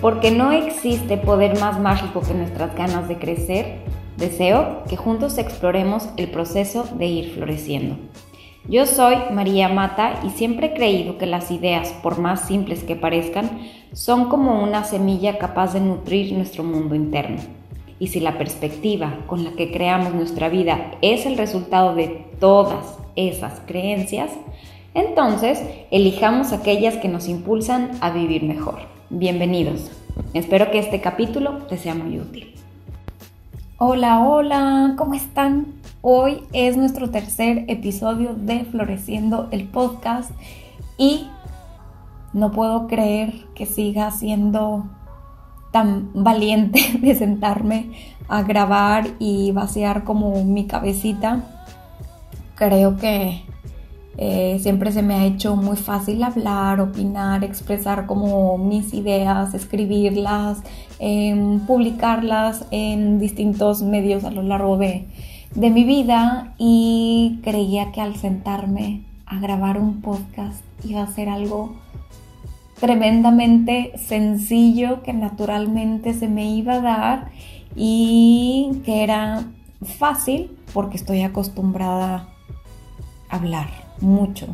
Porque no existe poder más mágico que nuestras ganas de crecer, deseo que juntos exploremos el proceso de ir floreciendo. Yo soy María Mata y siempre he creído que las ideas, por más simples que parezcan, son como una semilla capaz de nutrir nuestro mundo interno. Y si la perspectiva con la que creamos nuestra vida es el resultado de todas esas creencias, entonces elijamos aquellas que nos impulsan a vivir mejor. Bienvenidos. Espero que este capítulo te sea muy útil. Hola, hola, ¿cómo están? Hoy es nuestro tercer episodio de Floreciendo el podcast y no puedo creer que siga siendo tan valiente de sentarme a grabar y vaciar como mi cabecita. Creo que eh, siempre se me ha hecho muy fácil hablar, opinar, expresar como mis ideas, escribirlas, em, publicarlas en distintos medios a lo largo de, de mi vida. Y creía que al sentarme a grabar un podcast iba a ser algo tremendamente sencillo que naturalmente se me iba a dar y que era fácil porque estoy acostumbrada a hablar mucho.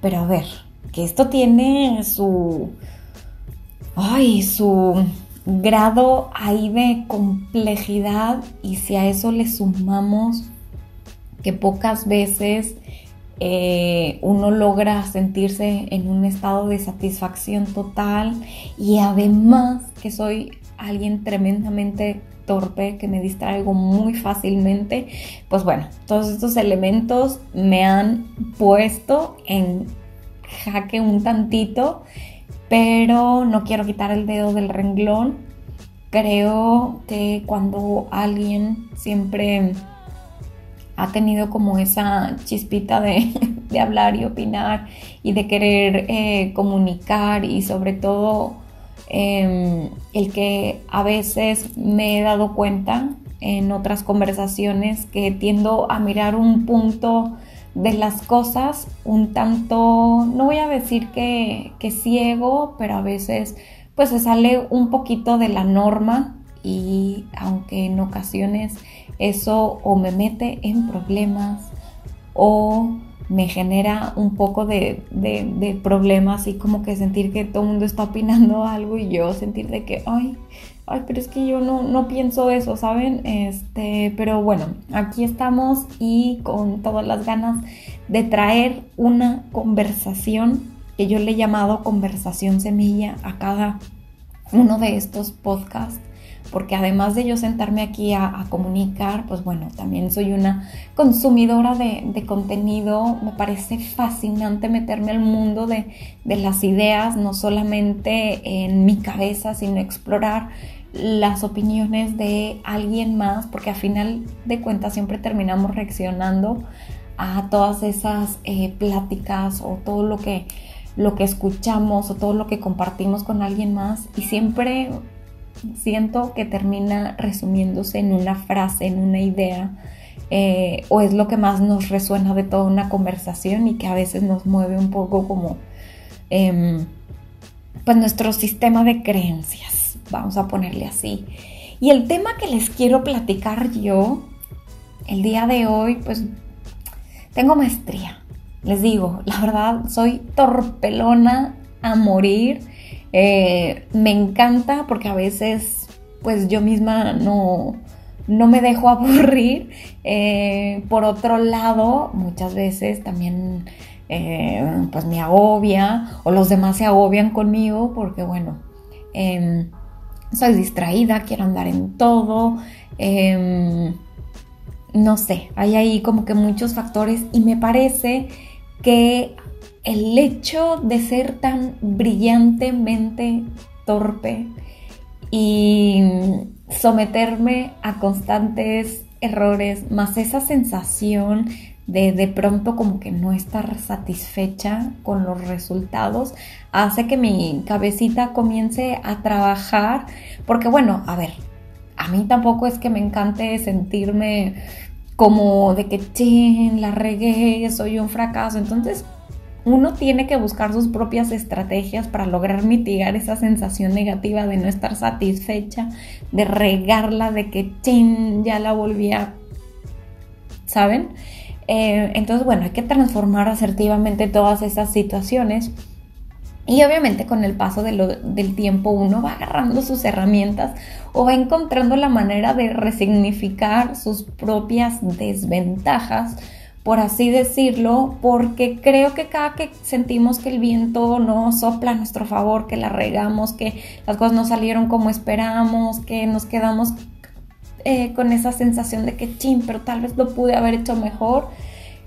Pero a ver, que esto tiene su... Ay, su grado ahí de complejidad y si a eso le sumamos que pocas veces eh, uno logra sentirse en un estado de satisfacción total y además que soy alguien tremendamente torpe, que me distraigo muy fácilmente, pues bueno, todos estos elementos me han puesto en jaque un tantito, pero no quiero quitar el dedo del renglón. Creo que cuando alguien siempre ha tenido como esa chispita de, hablar y opinar y de querer eh, comunicar y sobre todo em, el que a veces me he dado cuenta en otras conversaciones que tiendo a mirar un punto de las cosas un tanto, no voy a decir que, que ciego, pero a veces pues se sale un poquito de la norma y aunque en ocasiones eso o me mete en problemas o me genera un poco de, problemas y como que sentir que todo el mundo está opinando algo y yo sentir de que, ay, ay, pero es que yo no, no pienso eso, ¿saben? Este, pero bueno, aquí estamos y con todas las ganas de traer una conversación que yo le he llamado conversación semilla a cada uno de estos podcasts porque además de yo sentarme aquí a, comunicar, pues bueno, también soy una consumidora de, contenido, me parece fascinante meterme al mundo de, las ideas, no solamente en mi cabeza, sino explorar las opiniones de alguien más, porque a final de cuentas siempre terminamos reaccionando a todas esas eh, pláticas o todo lo que, lo que escuchamos o todo lo que compartimos con alguien más. Y siempre siento que termina resumiéndose en una frase, en una idea, eh, o es lo que más nos resuena de toda una conversación y que a veces nos mueve un poco como em, pues nuestro sistema de creencias, vamos a ponerle así. Y el tema que les quiero platicar yo el día de hoy, pues tengo maestría. Les digo, la verdad, soy torpelona a morir eh, me encanta porque a veces pues yo misma no, no me dejo aburrir. Eh, por otro lado, muchas veces también eh, pues me agobia o los demás se agobian conmigo porque bueno, em, soy distraída, quiero andar en todo. Em, no sé, hay ahí como que muchos factores y me parece que el hecho de ser tan brillantemente torpe y someterme a constantes errores, más esa sensación de de pronto como que no estar satisfecha con los resultados, hace que mi cabecita comience a trabajar, porque bueno, a ver, a mí tampoco es que me encante sentirme como de que, chen, la regué, soy un fracaso, entonces uno tiene que buscar sus propias estrategias para lograr mitigar esa sensación negativa de no estar satisfecha, de regarla, de que chin, ya la volví a, ¿saben? Eh, entonces, bueno, hay que transformar asertivamente todas esas situaciones. Y obviamente con el paso del tiempo uno va agarrando sus herramientas o va encontrando la manera de resignificar sus propias desventajas por así decirlo, porque creo que cada que sentimos que el viento no sopla a nuestro favor, que la regamos, que las cosas no salieron como esperamos, que nos quedamos eh, con esa sensación de que chin, pero tal vez lo pude haber hecho mejor,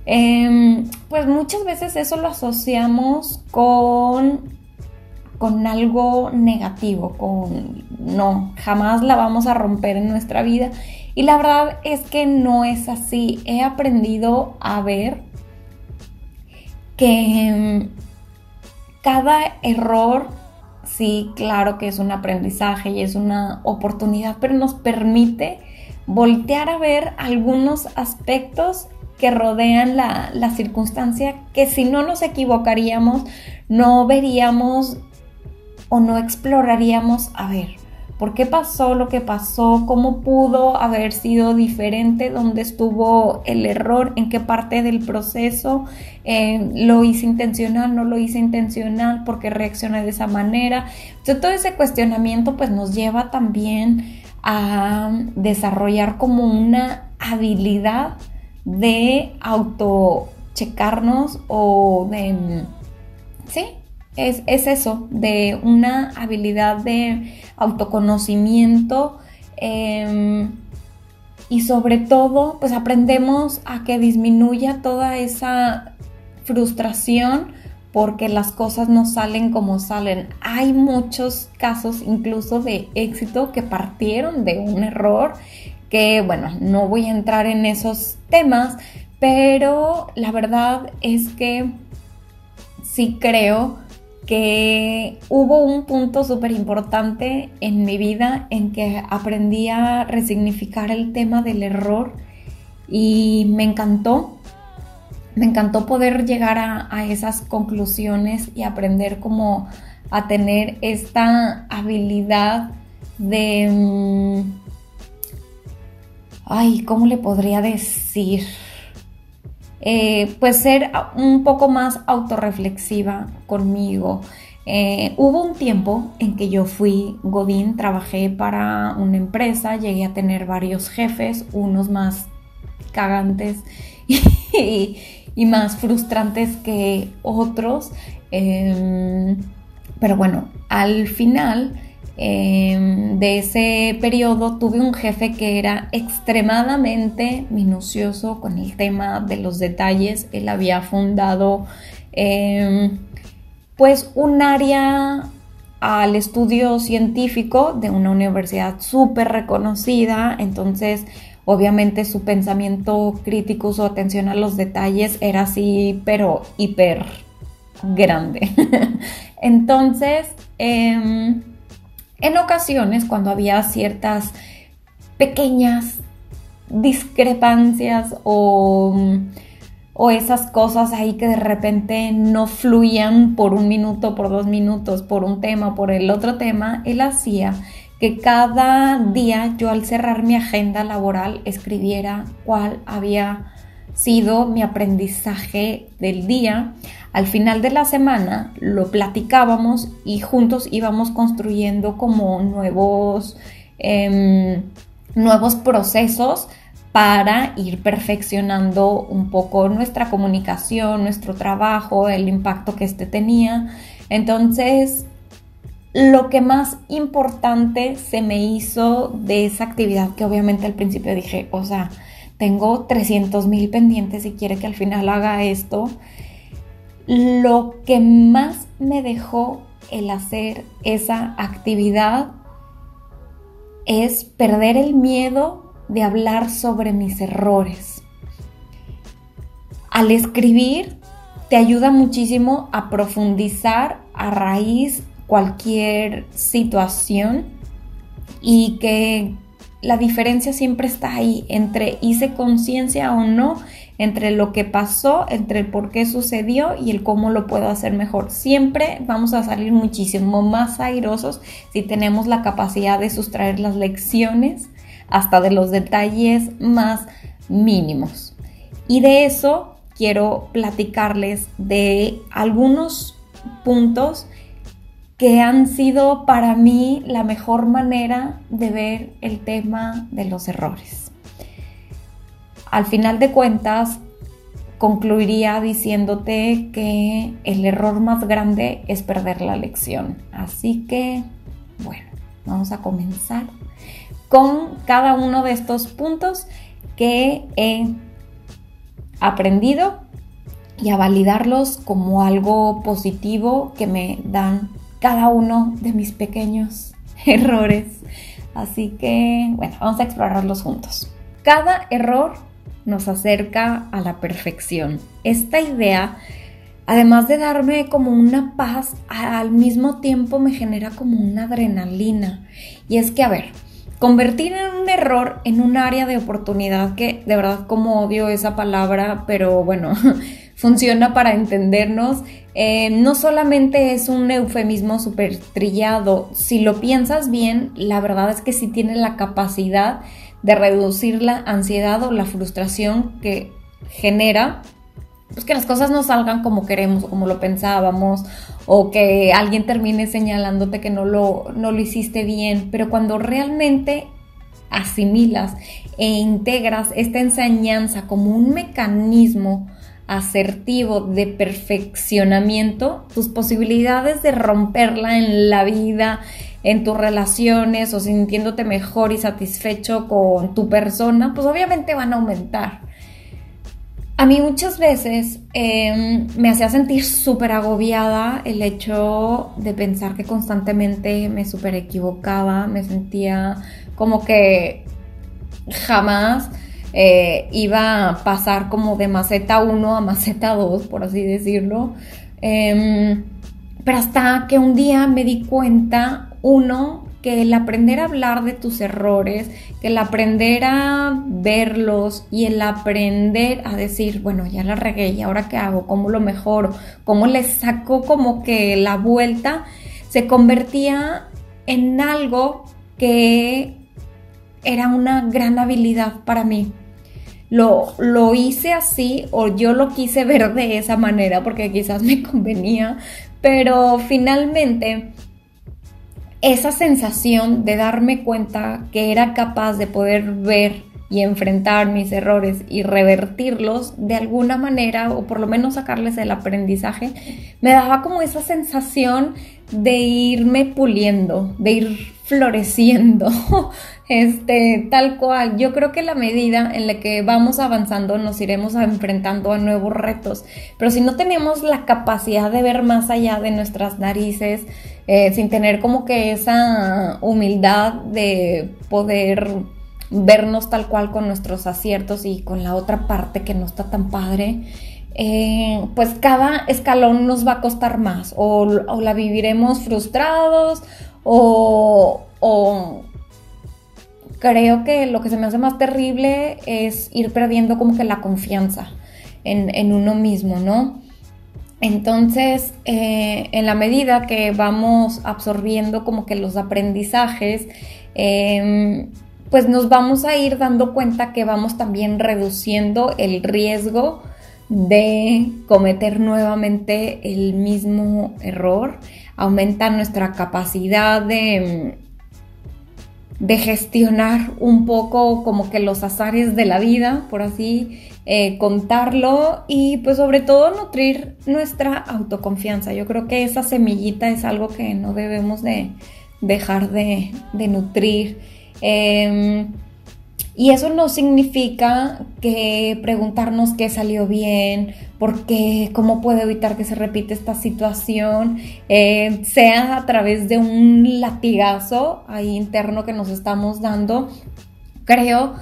em, pues muchas veces eso lo asociamos con con algo negativo, con no, jamás la vamos a romper en nuestra vida y la verdad es que no es así. He aprendido a ver que mm, cada error, sí, claro que es un aprendizaje y es una oportunidad, pero nos permite voltear a ver algunos aspectos que rodean la, la circunstancia que si no nos equivocaríamos, no veríamos o no exploraríamos a ver por qué pasó lo que pasó, cómo pudo haber sido diferente, dónde estuvo el error, en qué parte del proceso eh, lo hice intencional, no lo hice intencional, por qué reaccioné de esa manera. Entonces, todo ese cuestionamiento pues nos lleva también a desarrollar como una habilidad de autochecarnos o de, sí, es, eso, de una habilidad de autoconocimiento em, y sobre todo, pues aprendemos a que disminuya toda esa frustración porque las cosas no salen como salen. Hay muchos casos incluso de éxito que partieron de un error, que bueno, no voy a entrar en esos temas, pero la verdad es que sí creo que hubo un punto súper importante en mi vida en que aprendí a resignificar el tema del error y me encantó. Me encantó poder llegar a, esas conclusiones y aprender como a tener esta habilidad de... Mm, ay, ¿cómo le podría decir? Eh, pues ser un poco más autorreflexiva conmigo. Eh, hubo un tiempo en que yo fui Godín, trabajé para una empresa, llegué a tener varios jefes, unos más cagantes y, más frustrantes que otros. Em, pero bueno, al final Em, de ese periodo tuve un jefe que era extremadamente minucioso con el tema de los detalles. Él había fundado em, pues un área al estudio científico de una universidad súper reconocida, entonces obviamente su pensamiento crítico, su atención a los detalles era así, pero hiper grande. entonces, em, en ocasiones, cuando había ciertas pequeñas discrepancias o, esas cosas ahí que de repente no fluían por un minuto, por dos minutos, por un tema, por el otro tema, él hacía que cada día yo al cerrar mi agenda laboral escribiera cuál había sido mi aprendizaje del día. Al final de la semana lo platicábamos y juntos íbamos construyendo como nuevos, em, nuevos procesos para ir perfeccionando un poco nuestra comunicación, nuestro trabajo, el impacto que este tenía. Entonces, lo que más importante se me hizo de esa actividad, que obviamente al principio dije, o sea, tengo 300 mil pendientes y quiere que al final haga esto. Lo que más me dejó el hacer esa actividad es perder el miedo de hablar sobre mis errores. Al escribir te ayuda muchísimo a profundizar a raíz cualquier situación y que la diferencia siempre está ahí entre hice conciencia o no, entre lo que pasó, entre el por qué sucedió y el cómo lo puedo hacer mejor. Siempre vamos a salir muchísimo más airosos si tenemos la capacidad de sustraer las lecciones hasta de los detalles más mínimos. Y de eso quiero platicarles de algunos puntos que han sido para mí la mejor manera de ver el tema de los errores. Al final de cuentas, concluiría diciéndote que el error más grande es perder la lección. Así que, bueno, vamos a comenzar con cada uno de estos puntos que he aprendido y a validarlos como algo positivo que me dan cada uno de mis pequeños errores. Así que, bueno, vamos a explorarlos juntos. Cada error nos acerca a la perfección. Esta idea, además de darme como una paz, al mismo tiempo me genera como una adrenalina. Y es que, a ver, convertir en un error en un área de oportunidad, que de verdad como odio esa palabra, pero bueno, funciona para entendernos, eh, no solamente es un eufemismo súper trillado, si lo piensas bien, la verdad es que sí tiene la capacidad de reducir la ansiedad o la frustración que genera pues que las cosas no salgan como queremos o como lo pensábamos o que alguien termine señalándote que no lo, no lo hiciste bien, pero cuando realmente asimilas e integras esta enseñanza como un mecanismo asertivo de perfeccionamiento, tus posibilidades de romperla en la vida, en tus relaciones o sintiéndote mejor y satisfecho con tu persona, pues obviamente van a aumentar. A mí muchas veces em, me hacía sentir súper agobiada el hecho de pensar que constantemente me súper equivocaba, me sentía como que jamás eh, iba a pasar como de maceta 1 a maceta 2, por así decirlo. Em, pero hasta que un día me di cuenta, uno, que el aprender a hablar de tus errores, que el aprender a verlos y el aprender a decir, bueno, ya la regué y ahora qué hago, cómo lo mejoro, cómo le saco como que la vuelta, se convertía en algo que era una gran habilidad para mí. Lo, lo, hice así o yo lo quise ver de esa manera porque quizás me convenía, pero finalmente esa sensación de darme cuenta que era capaz de poder ver y enfrentar mis errores y revertirlos de alguna manera o por lo menos sacarles el aprendizaje, me daba como esa sensación de irme puliendo, de ir floreciendo, este, tal cual. Yo creo que la medida en la que vamos avanzando nos iremos enfrentando a nuevos retos, pero si no tenemos la capacidad de ver más allá de nuestras narices, eh, sin tener como que esa humildad de poder vernos tal cual con nuestros aciertos y con la otra parte que no está tan padre, eh, pues cada escalón nos va a costar más o, la viviremos frustrados o, creo que lo que se me hace más terrible es ir perdiendo como que la confianza en, uno mismo, ¿no? Entonces, eh, en la medida que vamos absorbiendo como que los aprendizajes, em, pues nos vamos a ir dando cuenta que vamos también reduciendo el riesgo de cometer nuevamente el mismo error, aumenta nuestra capacidad de, de gestionar un poco como que los azares de la vida, por así eh, contarlo y pues sobre todo nutrir nuestra autoconfianza. Yo creo que esa semillita es algo que no debemos de dejar de, de nutrir Em, y eso no significa que preguntarnos qué salió bien, por qué, cómo puedo evitar que se repita esta situación, eh, sea a través de un latigazo ahí interno que nos estamos dando. Creo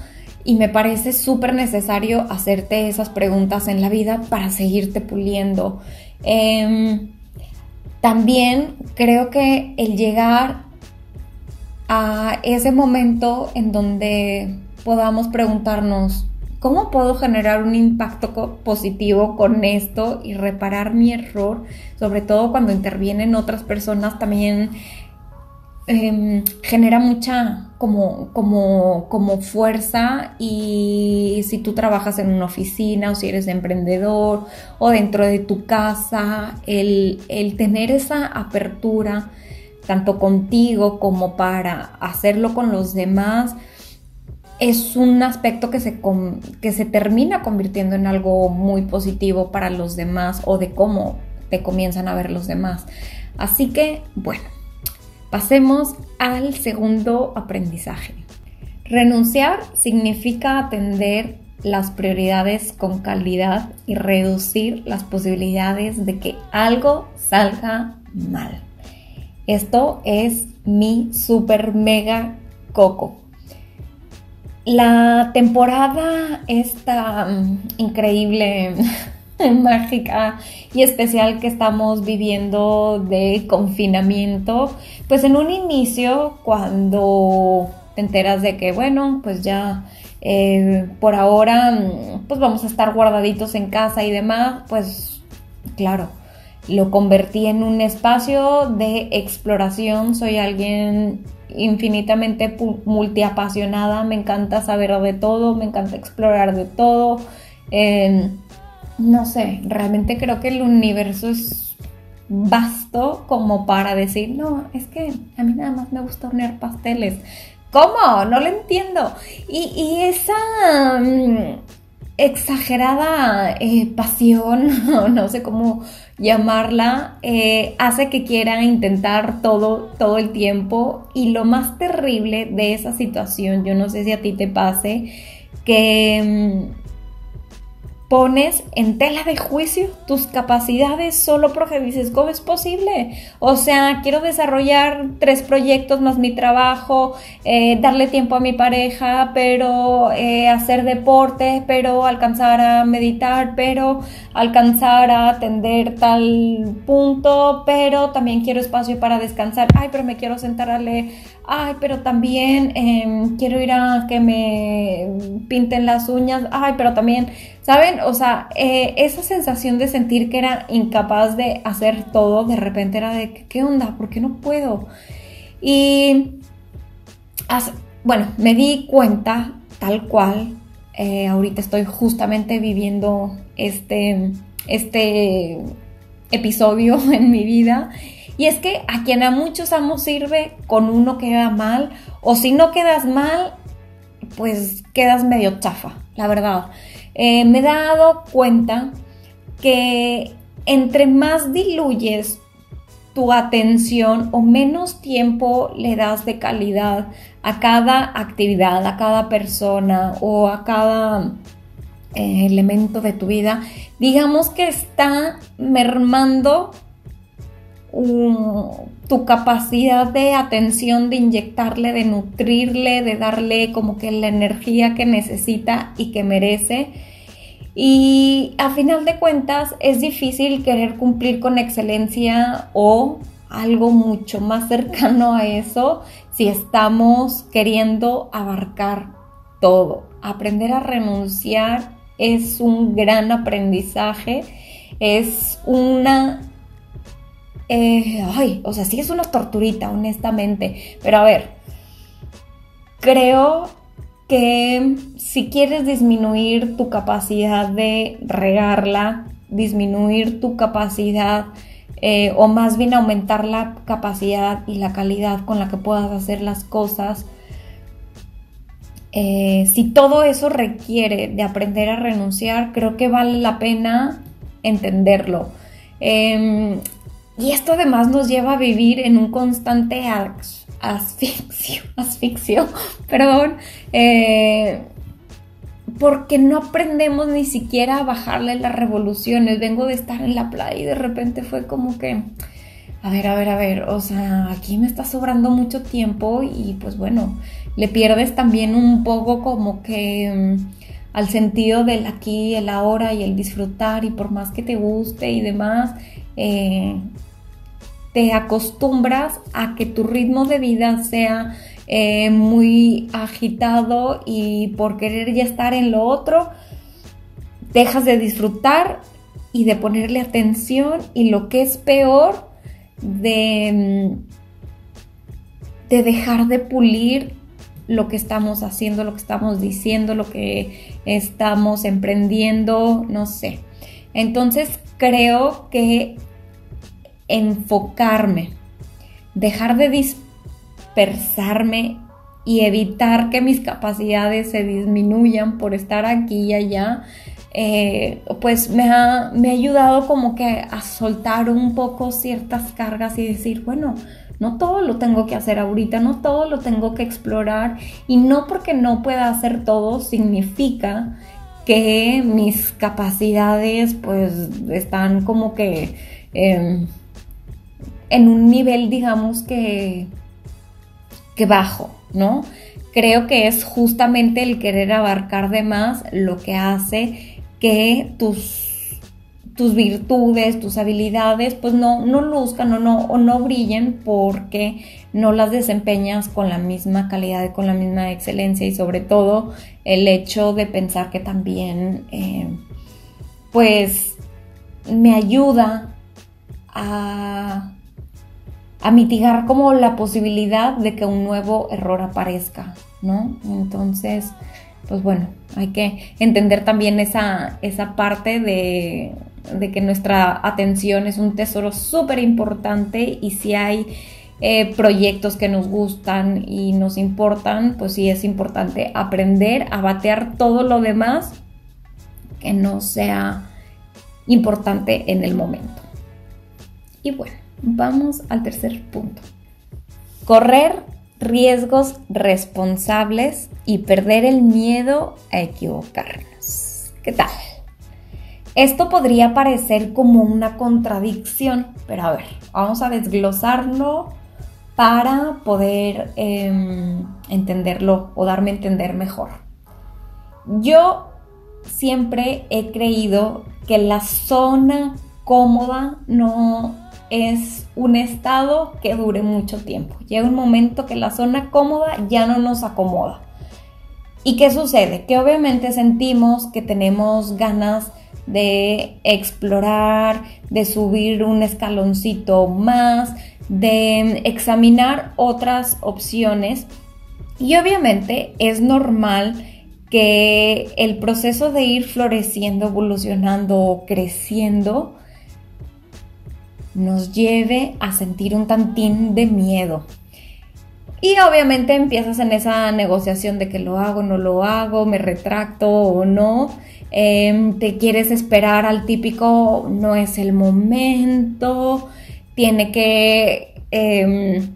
y me parece súper necesario hacerte esas preguntas en la vida para seguirte puliendo. Em, también creo que el llegar a ese momento en donde podamos preguntarnos, ¿cómo puedo generar un impacto positivo con esto y reparar mi error? Sobre todo cuando intervienen otras personas también Em, genera mucha como, como, como fuerza y si tú trabajas en una oficina o si eres emprendedor o dentro de tu casa, el, tener esa apertura tanto contigo como para hacerlo con los demás, es un aspecto que se, que se termina convirtiendo en algo muy positivo para los demás o de cómo te comienzan a ver los demás. Así que, bueno, Pasemos al segundo aprendizaje. Renunciar significa atender las prioridades con calidad y reducir las posibilidades de que algo salga mal. Esto es mi super mega coco. La temporada esta increíble mágica y especial que estamos viviendo de confinamiento, pues en un inicio cuando te enteras de que, bueno, pues ya eh, por ahora, pues vamos a estar guardaditos en casa y demás, pues claro, lo convertí en un espacio de exploración, soy alguien infinitamente multiapasionada, me encanta saber de todo, me encanta explorar de todo. Eh, no sé, realmente creo que el universo es vasto como para decir, no, es que a mí nada más me gusta hornear pasteles. ¿Cómo? No lo entiendo. Y, esa mm, exagerada eh, pasión, no sé cómo llamarla, eh, hace que quiera intentar todo, todo el tiempo. Y lo más terrible de esa situación, yo no sé si a ti te pase, que mm, pones en tela de juicio tus capacidades solo porque dices, ¿cómo es posible? O sea, quiero desarrollar tres proyectos más mi trabajo, eh, darle tiempo a mi pareja, pero eh, hacer deporte, pero alcanzar a meditar, pero alcanzar a atender tal punto, pero también quiero espacio para descansar. Ay, pero me quiero sentar a leer. Ay, pero también em, quiero ir a que me pinten las uñas. Ay, pero también ¿Saben? O sea, eh, esa sensación de sentir que era incapaz de hacer todo, de repente era de, ¿qué onda? ¿Por qué no puedo? Y, bueno, me di cuenta tal cual, eh, ahorita estoy justamente viviendo este, este episodio en mi vida. Y es que a quien a muchos amos sirve, con uno queda mal, o si no quedas mal, pues quedas medio chafa, la verdad. Eh, me he dado cuenta que entre más diluyes tu atención o menos tiempo le das de calidad a cada actividad, a cada persona o a cada eh, elemento de tu vida, digamos que está mermando tu capacidad de atención, de inyectarle, de nutrirle, de darle como que la energía que necesita y que merece. Y a final de cuentas es difícil querer cumplir con excelencia o algo mucho más cercano a eso si estamos queriendo abarcar todo. Aprender a renunciar es un gran aprendizaje, es una eh, ay, o sea, sí es una torturita, honestamente. Pero a ver, creo que si quieres disminuir tu capacidad de regarla, disminuir tu capacidad eh, o más bien aumentar la capacidad y la calidad con la que puedas hacer las cosas, eh, si todo eso requiere de aprender a renunciar, creo que vale la pena entenderlo. Em, y esto además nos lleva a vivir en un constante asfixio, asfixio, perdón, eh, porque no aprendemos ni siquiera a bajarle las revoluciones. Vengo de estar en la playa y de repente fue como que, a ver, a ver, a ver, o sea, aquí me está sobrando mucho tiempo y pues bueno, le pierdes también un poco como que mm, al sentido del aquí, el ahora y el disfrutar y por más que te guste y demás, eh, te acostumbras a que tu ritmo de vida sea eh, muy agitado y por querer ya estar en lo otro, dejas de disfrutar y de ponerle atención y lo que es peor, de, de dejar de pulir lo que estamos haciendo, lo que estamos diciendo, lo que estamos emprendiendo, no sé. Entonces creo que enfocarme, dejar de dispersarme y evitar que mis capacidades se disminuyan por estar aquí y allá, eh, pues me ha, me ha ayudado como que a soltar un poco ciertas cargas y decir, bueno, no todo lo tengo que hacer ahorita, no todo lo tengo que explorar y no porque no pueda hacer todo significa que mis capacidades pues están como que em, en un nivel digamos que, que bajo, ¿no? Creo que es justamente el querer abarcar de más lo que hace que tus tus virtudes, tus habilidades, pues no, no luzcan o no, o no brillen porque no las desempeñas con la misma calidad y con la misma excelencia y sobre todo el hecho de pensar que también eh, pues me ayuda a, a mitigar como la posibilidad de que un nuevo error aparezca, ¿no? Entonces, pues bueno, hay que entender también esa, esa parte de, de que nuestra atención es un tesoro súper importante y si hay eh, proyectos que nos gustan y nos importan, pues sí es importante aprender a batear todo lo demás que no sea importante en el momento. Y bueno, vamos al tercer punto. Correr riesgos responsables y perder el miedo a equivocarnos. ¿Qué tal? Esto podría parecer como una contradicción, pero a ver, vamos a desglosarlo para poder em, entenderlo o darme a entender mejor. Yo siempre he creído que la zona cómoda no es un estado que dure mucho tiempo. Llega un momento que la zona cómoda ya no nos acomoda. ¿Y qué sucede? Que obviamente sentimos que tenemos ganas de explorar, de subir un escaloncito más, de examinar otras opciones. Y obviamente es normal que el proceso de ir floreciendo, evolucionando, creciendo, nos lleve a sentir un tantín de miedo. Y obviamente empiezas en esa negociación de que lo hago, no lo hago, me retracto o no. Em, te quieres esperar al típico, no es el momento, tiene que em,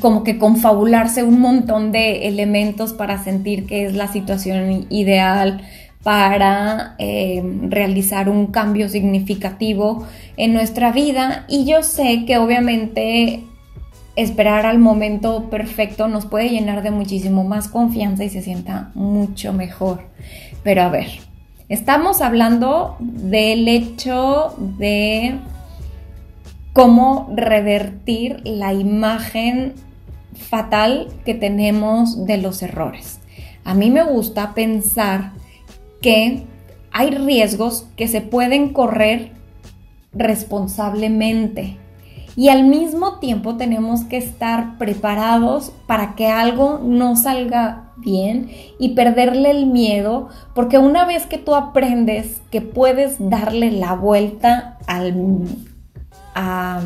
como que confabularse un montón de elementos para sentir que es la situación ideal para em, realizar un cambio significativo en nuestra vida y yo sé que obviamente esperar al momento perfecto nos puede llenar de muchísimo más confianza y se sienta mucho mejor. Pero a ver, estamos hablando del hecho de cómo revertir la imagen fatal que tenemos de los errores. A mí me gusta pensar que hay riesgos que se pueden correr responsablemente. Y al mismo tiempo tenemos que estar preparados para que algo no salga bien y perderle el miedo, porque una vez que tú aprendes que puedes darle la vuelta a,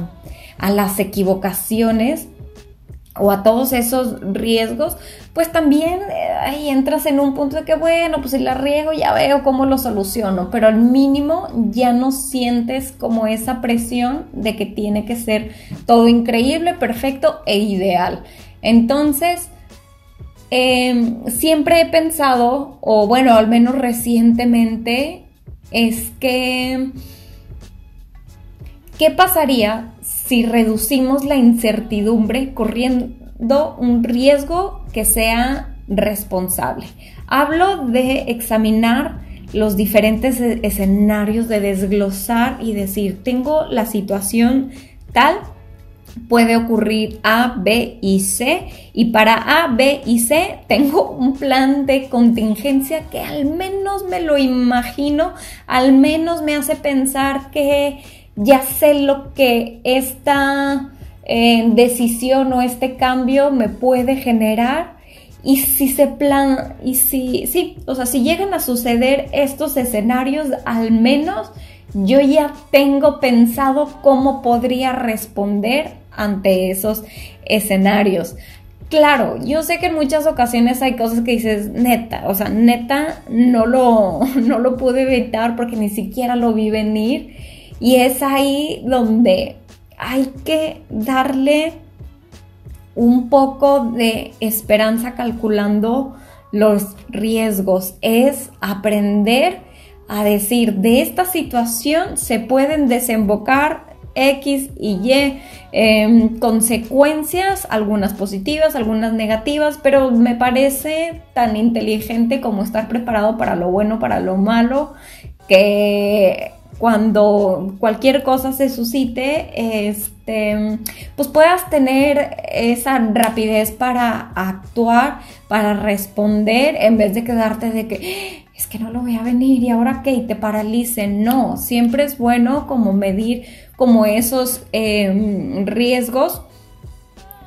a las equivocaciones, o a todos esos riesgos, pues también eh, ahí entras en un punto de que, bueno, pues si la riego ya veo cómo lo soluciono, pero al mínimo ya no sientes como esa presión de que tiene que ser todo increíble, perfecto e ideal. Entonces, em, siempre he pensado, o bueno, al menos recientemente, es que, ¿qué pasaría si reducimos la incertidumbre corriendo un riesgo que sea responsable. Hablo de examinar los diferentes e-, escenarios, de desglosar y decir, tengo la situación tal, puede ocurrir A, B y C. Y para A, B y C tengo un plan de contingencia que al menos me lo imagino, al menos me hace pensar que ya sé lo que esta eh, decisión o este cambio me puede generar. Y si se plan, y si, sí, o sea, si llegan a suceder estos escenarios, al menos yo ya tengo pensado cómo podría responder ante esos escenarios. Claro, yo sé que en muchas ocasiones hay cosas que dices, neta, o sea, neta, no lo, no lo pude evitar porque ni siquiera lo vi venir. Y es ahí donde hay que darle un poco de esperanza calculando los riesgos. Es aprender a decir, de esta situación se pueden desembocar X y Y em, consecuencias, algunas positivas, algunas negativas, pero me parece tan inteligente como estar preparado para lo bueno, para lo malo, que cuando cualquier cosa se suscite, este, pues puedas tener esa rapidez para actuar, para responder, en vez de quedarte de que es que no lo voy a venir y ahora qué, y te paralicen. No, siempre es bueno como medir como esos em, riesgos.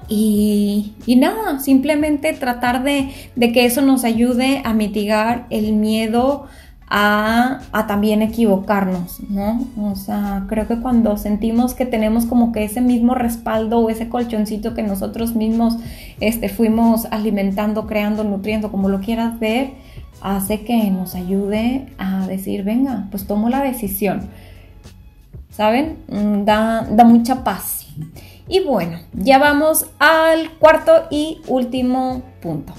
Y, nada, simplemente tratar de, que eso nos ayude a mitigar el miedo a, también equivocarnos, ¿no? O sea, creo que cuando sentimos que tenemos como que ese mismo respaldo o ese colchoncito que nosotros mismos este, fuimos alimentando, creando, nutriendo, como lo quieras ver, hace que nos ayude a decir, venga, pues tomo la decisión. ¿Saben? Mm, da, da mucha paz. Y bueno, ya vamos al cuarto y último punto.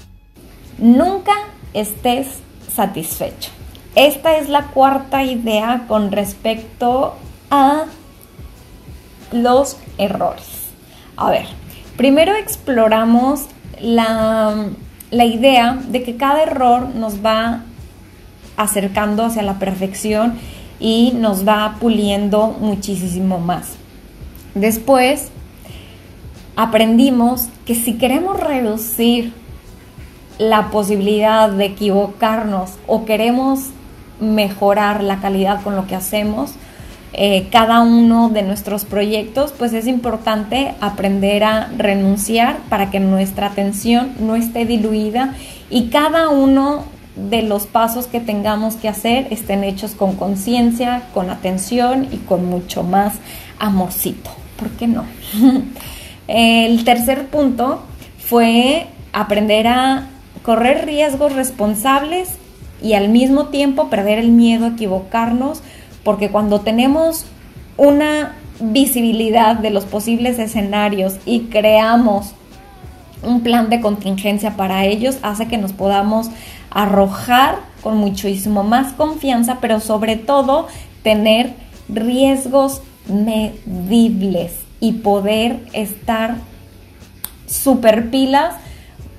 Nunca estés satisfecho. Esta es la cuarta idea con respecto a los errores. A ver, primero exploramos la la idea de que cada error nos va acercando hacia la perfección y nos va puliendo muchísimo más. Después aprendimos que si queremos reducir la posibilidad de equivocarnos o queremos mejorar la calidad con lo que hacemos, eh, cada uno de nuestros proyectos, pues es importante aprender a renunciar para que nuestra atención no esté diluida y cada uno de los pasos que tengamos que hacer estén hechos con conciencia, con atención y con mucho más amorcito. ¿Por qué no? El tercer punto fue aprender a correr riesgos responsables y al mismo tiempo perder el miedo a equivocarnos porque cuando tenemos una visibilidad de los posibles escenarios y creamos un plan de contingencia para ellos, hace que nos podamos arrojar con muchísimo más confianza, pero sobre todo tener riesgos medibles y poder estar super pilas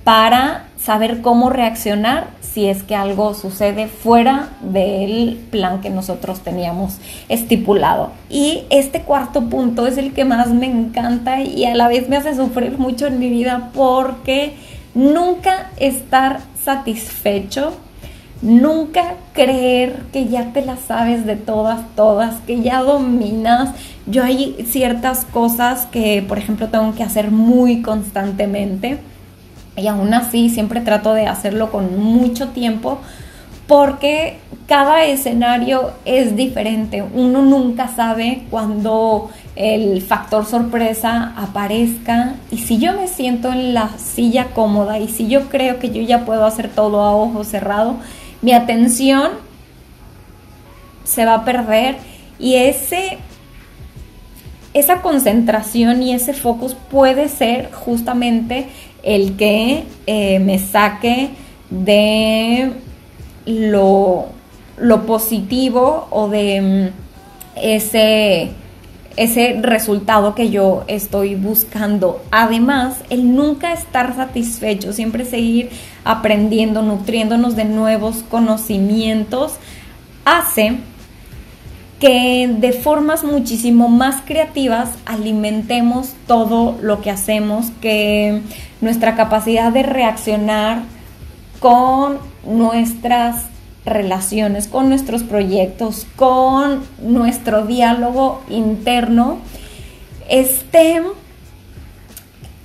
para saber cómo reaccionar si es que algo sucede fuera del plan que nosotros teníamos estipulado. Y este cuarto punto es el que más me encanta y a la vez me hace sufrir mucho en mi vida porque nunca estar satisfecho, nunca creer que ya te las sabes de todas, todas, que ya dominas. Yo hay ciertas cosas que, por ejemplo, tengo que hacer muy constantemente y aún así siempre trato de hacerlo con mucho tiempo porque cada escenario es diferente. Uno nunca sabe cuándo el factor sorpresa aparezca y si yo me siento en la silla cómoda y si yo creo que yo ya puedo hacer todo a ojo cerrado, mi atención se va a perder y ese esa concentración y ese focus puede ser justamente el que eh, me saque de lo, positivo o de mm, ese, ese resultado que yo estoy buscando. Además, el nunca estar satisfecho, siempre seguir aprendiendo, nutriéndonos de nuevos conocimientos, hace que de formas muchísimo más creativas alimentemos todo lo que hacemos, que nuestra capacidad de reaccionar con nuestras relaciones, con nuestros proyectos, con nuestro diálogo interno, esté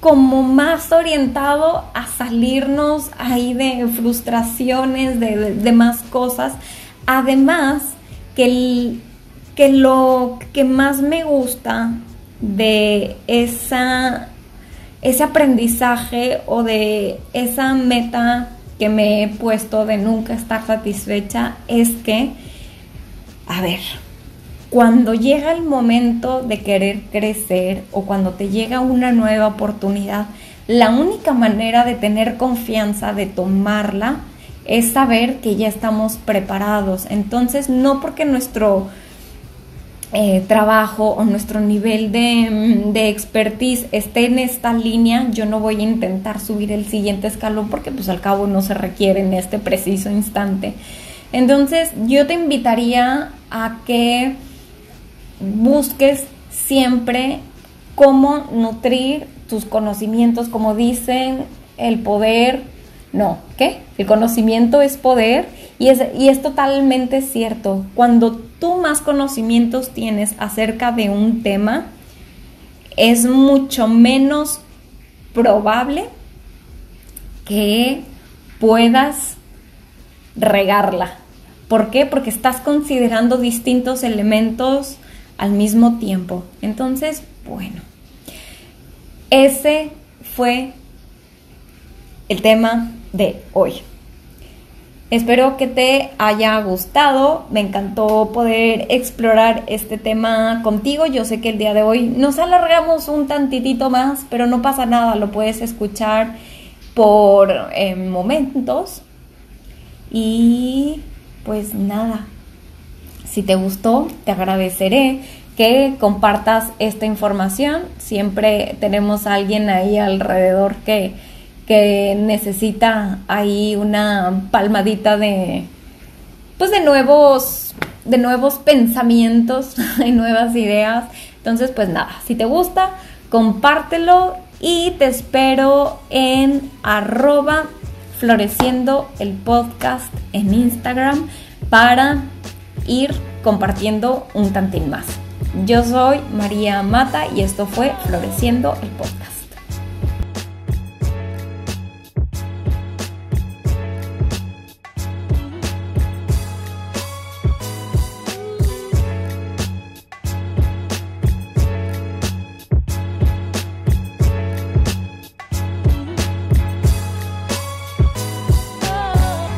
como más orientado a salirnos ahí de frustraciones, de, de, más cosas. Además, que, que lo que más me gusta de esa, ese aprendizaje o de esa meta que me he puesto de nunca estar satisfecha es que, a ver, cuando llega el momento de querer crecer o cuando te llega una nueva oportunidad, la única manera de tener confianza, de tomarla, es saber que ya estamos preparados. Entonces, no porque nuestro eh, trabajo o nuestro nivel de, mm, de, expertise esté en esta línea, yo no voy a intentar subir el siguiente escalón porque pues al cabo no se requiere en este preciso instante. Entonces yo te invitaría a que busques siempre cómo nutrir tus conocimientos, como dicen, el poder, no, ¿qué? El conocimiento es poder y es, y es totalmente cierto. Cuando tú más conocimientos tienes acerca de un tema, es mucho menos probable que puedas regarla. ¿Por qué? Porque estás considerando distintos elementos al mismo tiempo. Entonces, bueno, ese fue el tema de hoy. Espero que te haya gustado. Me encantó poder explorar este tema contigo. Yo sé que el día de hoy nos alargamos un tantitito más, pero no pasa nada. Lo puedes escuchar por eh, momentos. Y pues nada, si te gustó, te agradeceré que compartas esta información. Siempre tenemos a alguien ahí alrededor que que necesita ahí una palmadita de pues de nuevos de nuevos pensamientos y nuevas ideas. Entonces, pues nada, si te gusta, compártelo y te espero en arroba floreciendo el podcast en Instagram para ir compartiendo un tantín más. Yo soy María Mata y esto fue Floreciendo el podcast.